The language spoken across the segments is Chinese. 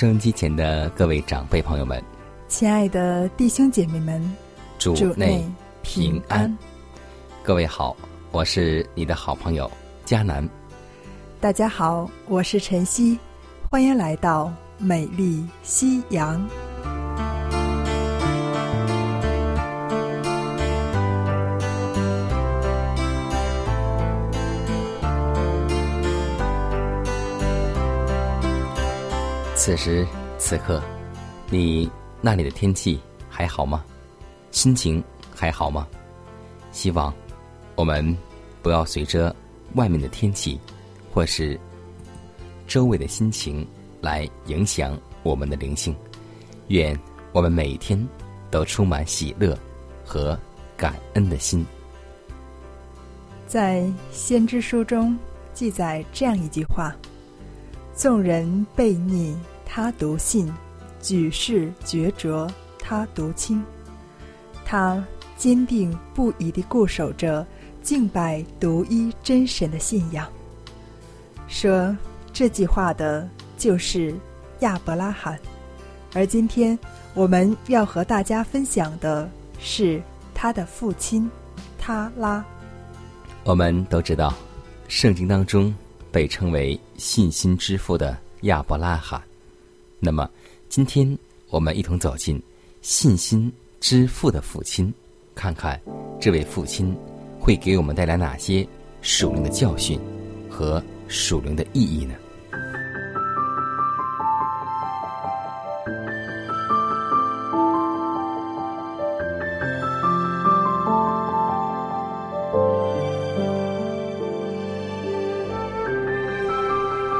收音机前的各位长辈朋友们，亲爱的弟兄姐妹们，主内平安。各位好，我是你的好朋友佳南。大家好，我是晨曦，欢迎来到美丽夕阳。此时此刻，你那里的天气还好吗？心情还好吗？希望我们不要随着外面的天气或是周围的心情来影响我们的灵性。愿我们每天都充满喜乐和感恩的心。在先知书中记载这样一句话：“众人悖逆。”他读信，举世决着他读清。他坚定不移地固守着敬拜独一真神的信仰。说这句话的就是亚伯拉罕，而今天我们要和大家分享的是他的父亲他拉。我们都知道，圣经当中被称为信心之父的亚伯拉罕。那么，今天我们一同走进信心之父的父亲，看看这位父亲会给我们带来哪些属灵的教训和属灵的意义呢？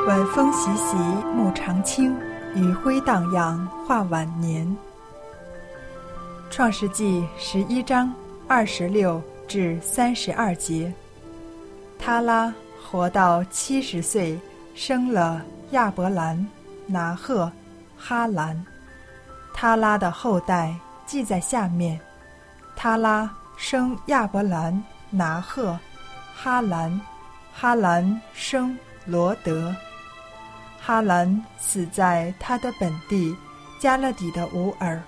晚风习习，暮长青。余晖荡漾，画晚年。创世纪十一章二十六至三十二节。他拉活到七十岁，生了亚伯兰、拿赫、哈兰。他拉的后代记在下面：他拉生亚伯兰、拿赫、哈兰，哈兰生罗德。哈兰死在他的本地加勒底的乌尔，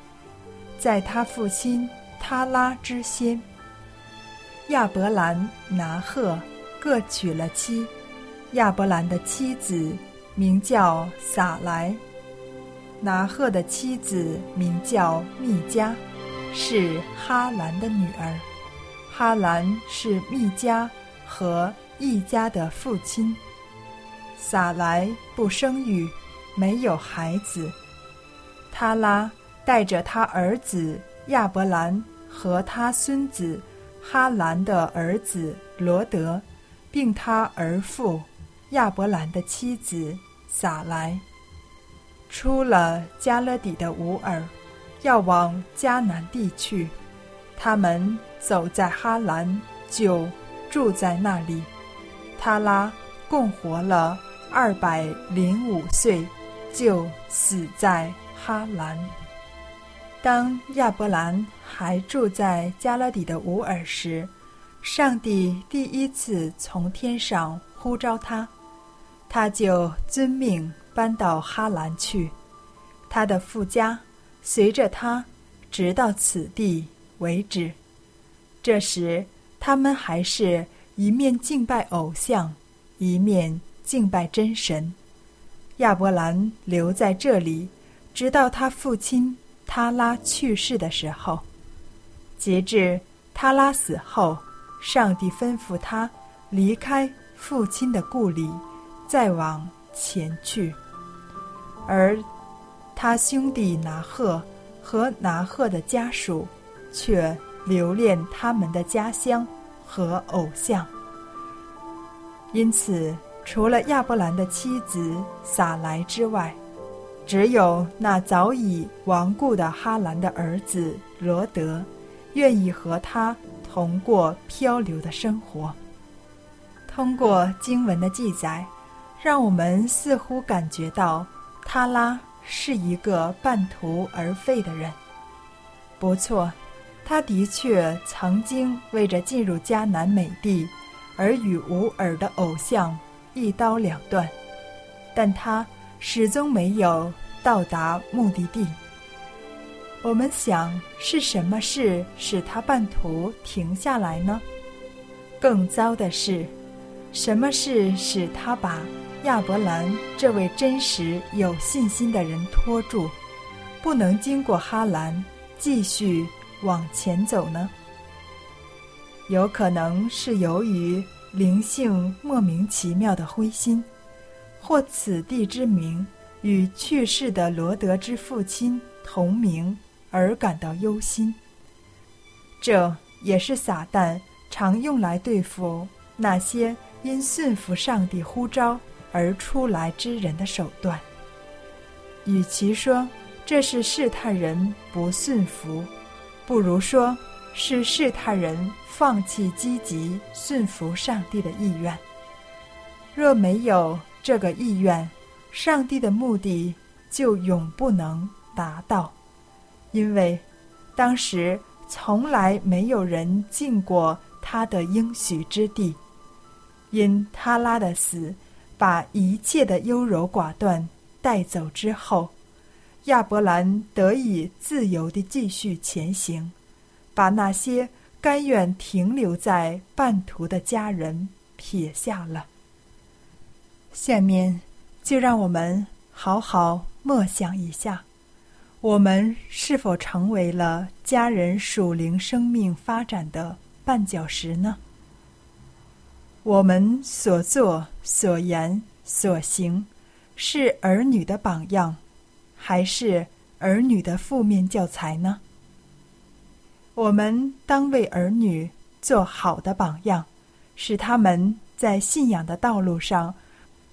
在他父亲他拉之先。亚伯兰、拿赫各娶了妻，亚伯兰的妻子名叫撒莱，拿赫的妻子名叫密加，是哈兰的女儿。哈兰是密加和一家的父亲。撒来不生育，没有孩子。他拉带着他儿子亚伯兰和他孙子哈兰的儿子罗德，并他儿父亚伯兰的妻子撒来，出了加勒底的乌尔，要往迦南地去。他们走在哈兰，就住在那里。他拉共活了。二百零五岁，就死在哈兰。当亚伯兰还住在加勒底的乌尔时，上帝第一次从天上呼召他，他就遵命搬到哈兰去。他的富家随着他直到此地为止。这时，他们还是一面敬拜偶像，一面。敬拜真神，亚伯兰留在这里，直到他父亲他拉去世的时候。截至他拉死后，上帝吩咐他离开父亲的故里，再往前去。而他兄弟拿赫和拿赫的家属，却留恋他们的家乡和偶像。因此，除了亚伯兰的妻子撒莱之外，只有那早已亡故的哈兰的儿子罗德，愿意和他同过漂流的生活。通过经文的记载，让我们似乎感觉到他拉是一个半途而废的人。不错，他的确曾经为着进入迦南美地。而与无耳的偶像一刀两断，但他始终没有到达目的地。我们想是什么事使他半途停下来呢？更糟的是，什么事使他把亚伯兰这位真实有信心的人拖住，不能经过哈兰继续往前走呢？有可能是由于灵性莫名其妙的灰心，或此地之名与去世的罗德之父亲同名而感到忧心。这也是撒旦常用来对付那些因顺服上帝呼召而出来之人的手段。与其说这是试探人不顺服，不如说。是试探人放弃积极顺服上帝的意愿。若没有这个意愿，上帝的目的就永不能达到，因为当时从来没有人进过他的应许之地。因他拉的死，把一切的优柔寡断带走之后，亚伯兰得以自由地继续前行。把那些甘愿停留在半途的家人撇下了。下面就让我们好好默想一下：我们是否成为了家人属灵生命发展的绊脚石呢？我们所做、所言、所行，是儿女的榜样，还是儿女的负面教材呢？我们当为儿女做好的榜样，使他们在信仰的道路上，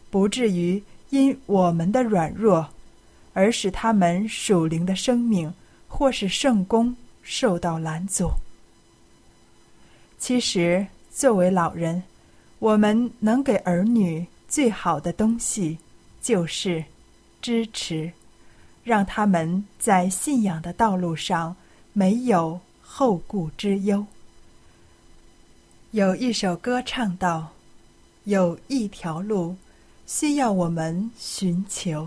不至于因我们的软弱，而使他们属灵的生命或是圣功受到拦阻。其实，作为老人，我们能给儿女最好的东西，就是支持，让他们在信仰的道路上没有。后顾之忧。有一首歌唱道：“有一条路，需要我们寻求；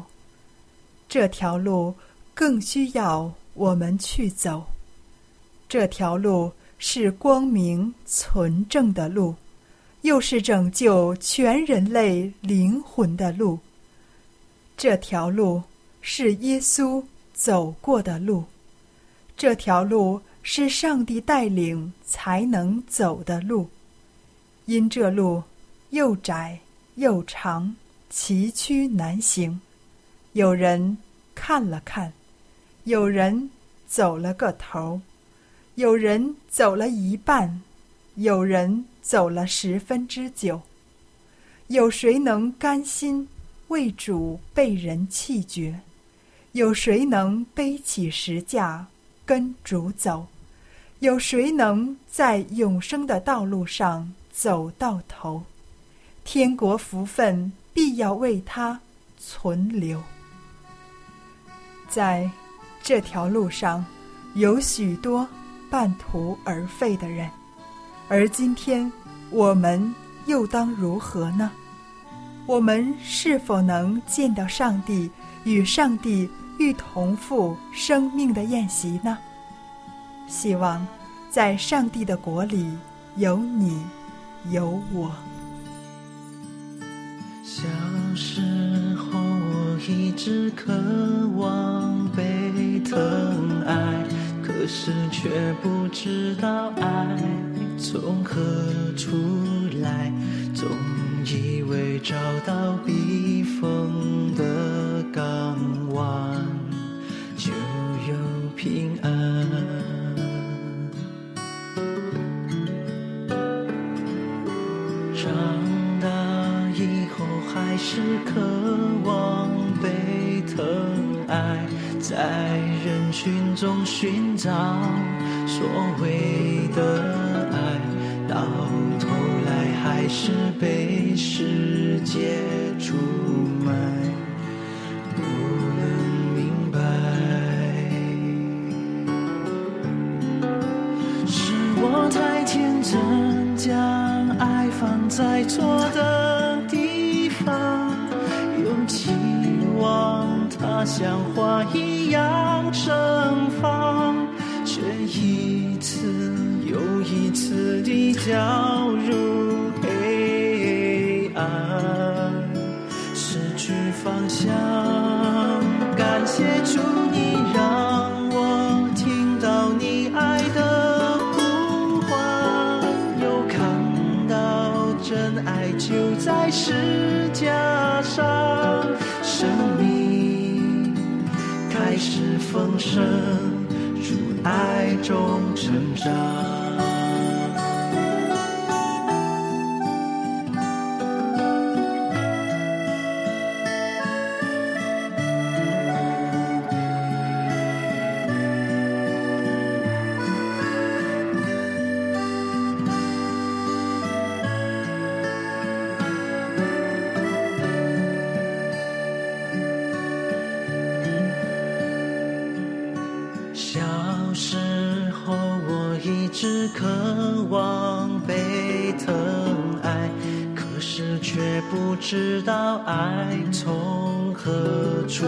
这条路更需要我们去走。这条路是光明纯正的路，又是拯救全人类灵魂的路。这条路是耶稣走过的路。这条路。”是上帝带领才能走的路，因这路又窄又长，崎岖难行。有人看了看，有人走了个头，有人走了一半，有人走了十分之九。有谁能甘心为主被人弃绝？有谁能背起石架跟主走？有谁能在永生的道路上走到头？天国福分必要为他存留。在这条路上，有许多半途而废的人，而今天我们又当如何呢？我们是否能见到上帝与上帝欲同赴生命的宴席呢？希望在上帝的国里有你，有我。小时候我一直渴望被疼爱，可是却不知道爱从何处来，总以为找到避风的港湾就有平安。是渴望被疼爱，在人群中寻找所谓的爱，到头来还是被世界出卖，不能明白。是我太天真，将爱放在错的像花一样盛放，却一次又一次地掉入黑暗，失去方向。感谢主，你让我听到你爱的呼唤，又看到真爱就在石架上，丰盛，主爱中成长。爱从何处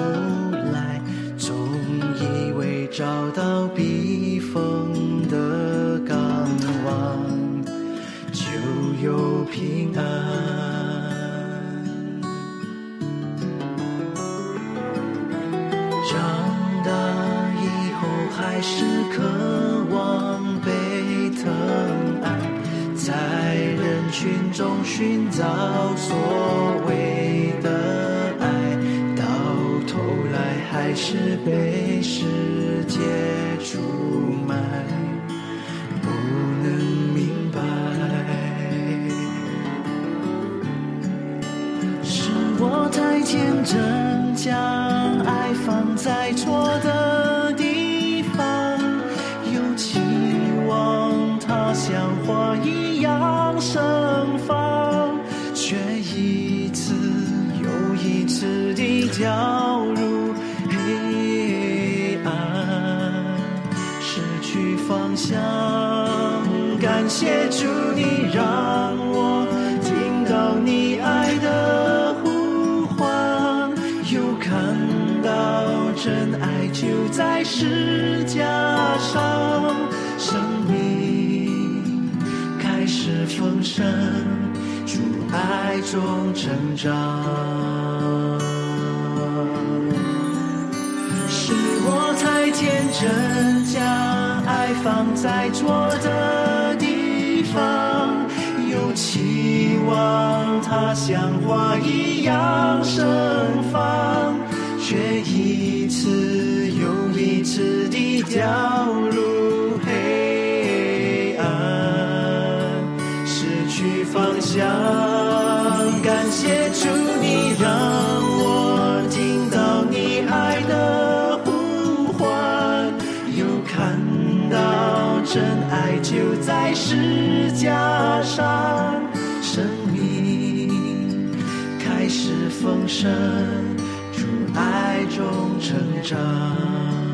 群中寻找所谓的爱，到头来还是被世界出卖，不能明白。是我太天真，将爱放在石架上，生命开始丰盛，主爱中成长。是我太天真，将爱放在错的地方，又期望它像花一样盛放，却一次又一次地掉入黑暗，失去方向。感谢主，你让我听到你爱的呼唤，又看到真爱就在石架上，生命开始丰盛，爱中成长。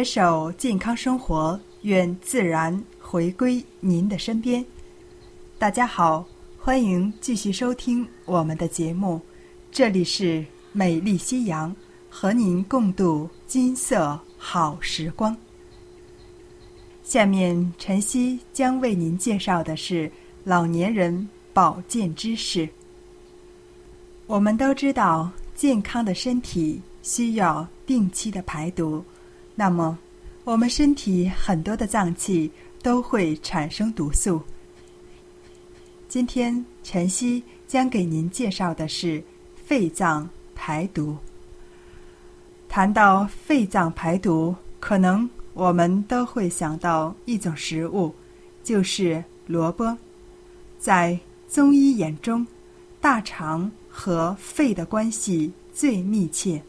携手健康生活，愿自然回归您的身边。大家好，欢迎继续收听我们的节目，这里是美丽夕阳，和您共度金色好时光。下面晨曦将为您介绍的是老年人保健知识。我们都知道，健康的身体需要定期的排毒。那么，我们身体很多的脏器都会产生毒素。今天晨曦将给您介绍的是肺脏排毒。谈到肺脏排毒，可能我们都会想到一种食物，就是萝卜。在中医眼中，大肠和肺的关系最密切，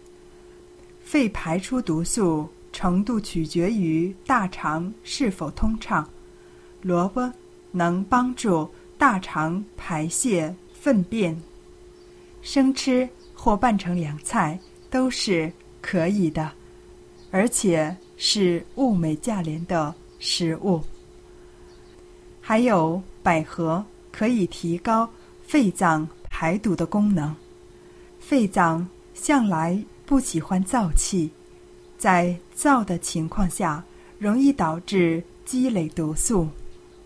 肺排出毒素。程度取决于大肠是否通畅。萝卜能帮助大肠排泄粪便，生吃或拌成凉菜都是可以的，而且是物美价廉的食物。还有百合可以提高肺脏排毒的功能。肺脏向来不喜欢燥气。在燥的情况下，容易导致积累毒素。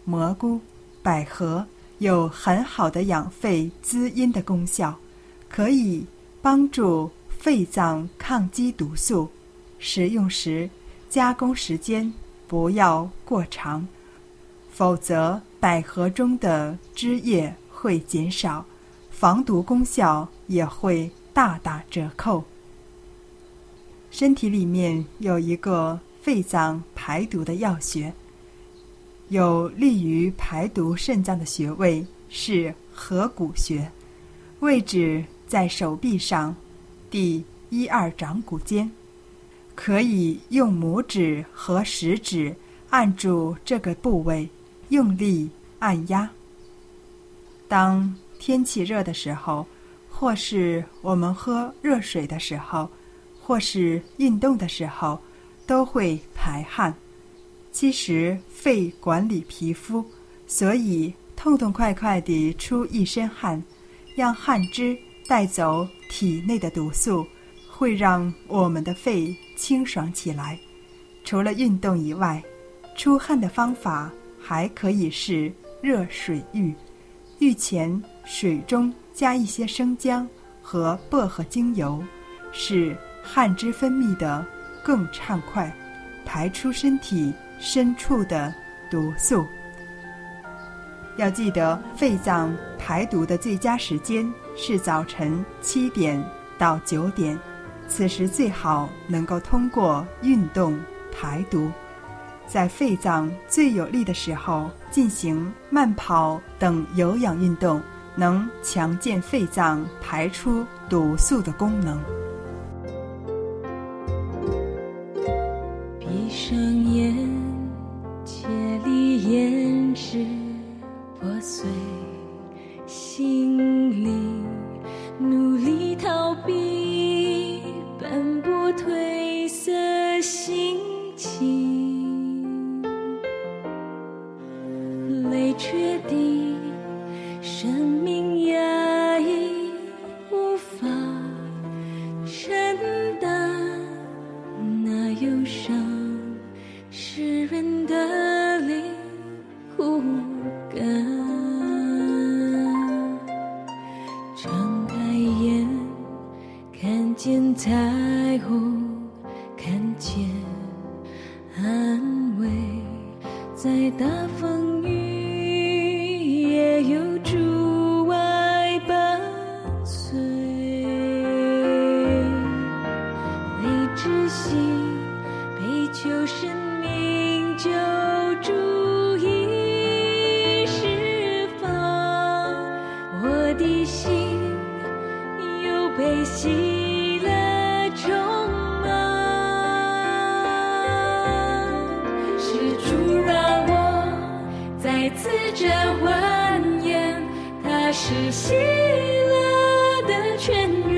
蘑菇、百合有很好的养肺滋阴的功效，可以帮助肺脏抗击毒素。食用时，加工时间不要过长，否则百合中的汁液会减少，防毒功效也会大打折扣。身体里面有一个肺脏排毒的药穴，有利于排毒肾脏的穴位是合谷穴，位置在手臂上第一二掌骨间，可以用拇指和食指按住这个部位，用力按压。当天气热的时候，或是我们喝热水的时候。或是运动的时候，都会排汗。其实肺管理皮肤，所以痛痛快快地出一身汗，让汗汁带走体内的毒素，会让我们的肺清爽起来。除了运动以外，出汗的方法还可以是热水浴。浴前水中加一些生姜和薄荷精油，是。汗汁分泌的更畅快，排出身体深处的毒素。要记得，肺脏排毒的最佳时间是早晨七点到九点，此时最好能够通过运动排毒。在肺脏最有力的时候进行慢跑等有氧运动，能强健肺脏排出毒素的功能。此着欢颜，它是喜乐的泉源。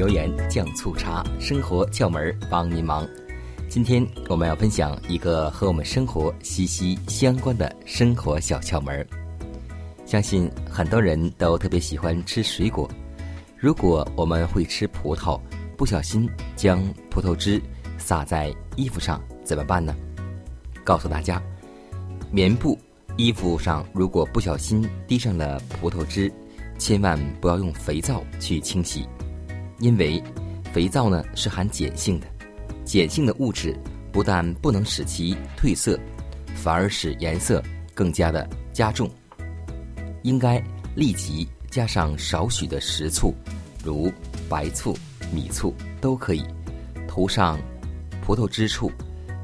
油盐酱醋茶生活窍门儿帮您忙。今天我们要分享一个和我们生活息息相关的生活小窍门儿。相信很多人都特别喜欢吃水果如果我们会吃葡萄不小心将葡萄汁洒在衣服上怎么办呢？告诉大家棉布衣服上如果不小心滴上了葡萄汁千万不要用肥皂去清洗。因为肥皂呢是含碱性的碱性的物质不但不能使其褪色反而使颜色更加的加重。应该立即加上少许的食醋如白醋米醋都可以。涂上葡萄汁处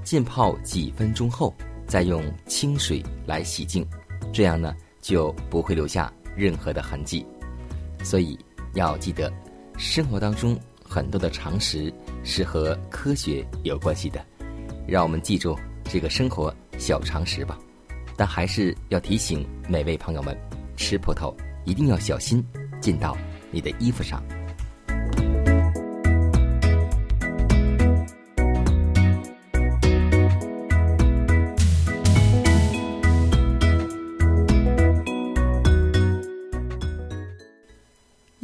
浸泡几分钟后再用清水来洗净这样呢就不会留下任何的痕迹。所以要记得生活当中很多的常识是和科学有关系的，让我们记住这个生活小常识吧。但还是要提醒每位朋友们，吃葡萄一定要小心进到你的衣服上。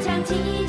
想起。